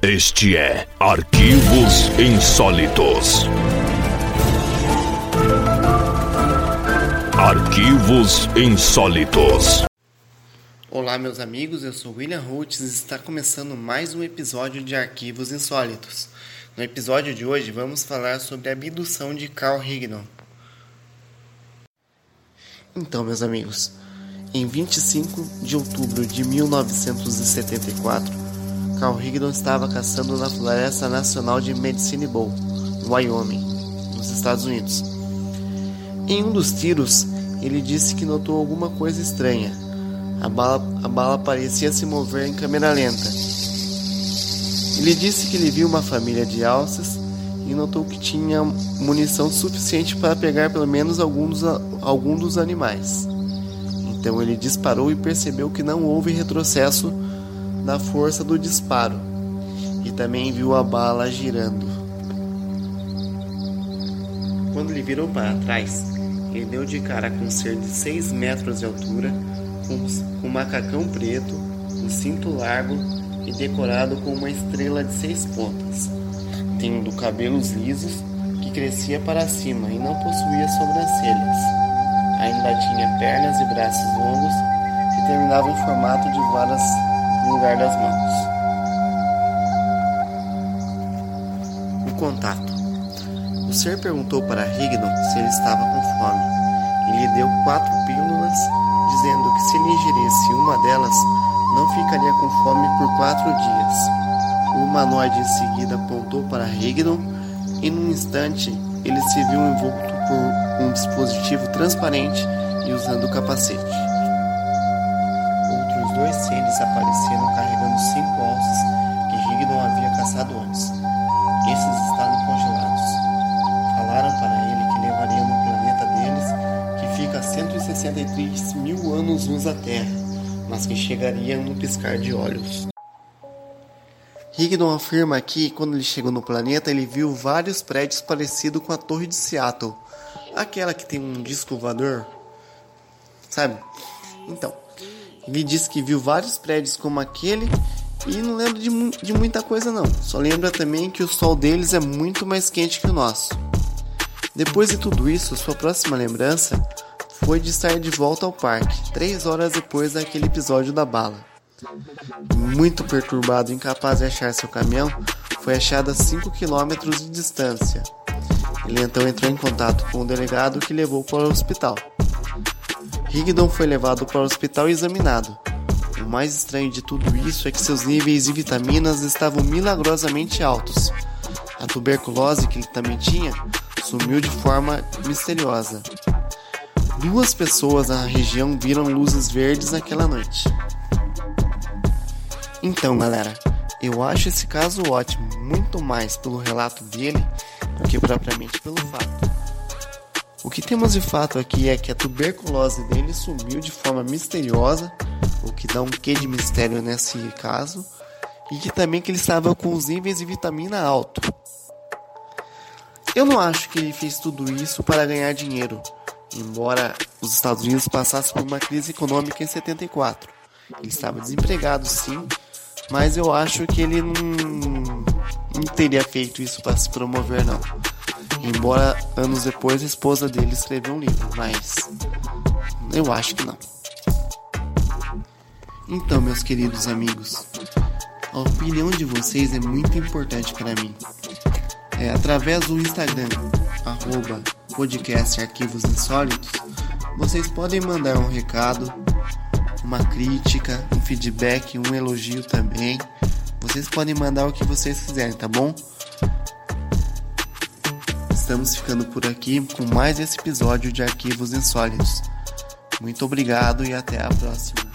Este é Arquivos Insólitos. Arquivos Insólitos. Olá, meus amigos, eu sou William Roots e está começando mais um episódio de Arquivos Insólitos. No episódio de hoje vamos falar sobre a abdução de Carl Higdon. Então, meus amigos, em 25 de outubro de 1974, Carl Higdon estava caçando na Floresta Nacional de Medicine Bow, no Wyoming, nos Estados Unidos. Em um dos tiros, ele disse que notou alguma coisa estranha. A bala, a bala parecia se mover em câmera lenta. Ele disse que ele viu uma família de alças e notou que tinha munição suficiente para pegar pelo menos alguns algum dos animais. Então ele disparou e percebeu que não houve retrocesso da força do disparo e também viu a bala girando. Quando ele virou para trás, ele deu de cara com um ser de 6 metros de altura, com um macacão preto, um cinto largo e decorado com uma estrela de seis pontas, tendo cabelos lisos que crescia para cima e não possuía sobrancelhas. Ainda tinha pernas e braços longos que terminavam em formato de varas no lugar das mãos. O contato. O ser perguntou para Rigdon se ele estava com fome e lhe deu quatro pílulas, dizendo que se ele ingerisse uma delas, não ficaria com fome por quatro dias. O humanoide em seguida apontou para Rigdon e num instante ele se viu envolto por um dispositivo transparente e usando capacete dois seres apareceram carregando cinco ossos que Rigdon havia caçado antes. Esses estavam congelados. Falaram para ele que levariam no planeta deles, que fica a 163 mil anos-luz da Terra, mas que chegariam no piscar de olhos. Rigdon afirma que, quando ele chegou no planeta, ele viu vários prédios parecidos com a Torre de Seattle, aquela que tem um disco voador, sabe? Então, ele disse que viu vários prédios como aquele e não lembra de, de muita coisa não. Só lembra também que o sol deles é muito mais quente que o nosso. Depois de tudo isso, sua próxima lembrança foi de estar de volta ao parque, três horas depois daquele episódio da bala. Muito perturbado e incapaz de achar seu caminhão, foi achado a 5 km de distância. Ele então entrou em contato com o delegado que levou para o hospital. Rigdon foi levado para o hospital e examinado. O mais estranho de tudo isso é que seus níveis de vitaminas estavam milagrosamente altos. A tuberculose que ele também tinha sumiu de forma misteriosa. Duas pessoas na região viram luzes verdes naquela noite. Então, galera, eu acho esse caso ótimo, muito mais pelo relato dele do que propriamente pelo fato. O que temos de fato aqui é que a tuberculose dele sumiu de forma misteriosa, o que dá um quê de mistério nesse caso, e que também que ele estava com os níveis de vitamina alto. Eu não acho que ele fez tudo isso para ganhar dinheiro, embora os Estados Unidos passassem por uma crise econômica em 74. Ele estava desempregado sim, mas eu acho que ele não, não teria feito isso para se promover não. Embora anos depois a esposa dele escreveu um livro, mas eu acho que não. Então, meus queridos amigos, a opinião de vocês é muito importante para mim. É, através do Instagram, arroba podcast Arquivos Insólitos, vocês podem mandar um recado, uma crítica, um feedback, um elogio também. Vocês podem mandar o que vocês quiserem, tá bom? Estamos ficando por aqui com mais esse episódio de Arquivos Insólitos. Muito obrigado e até a próxima.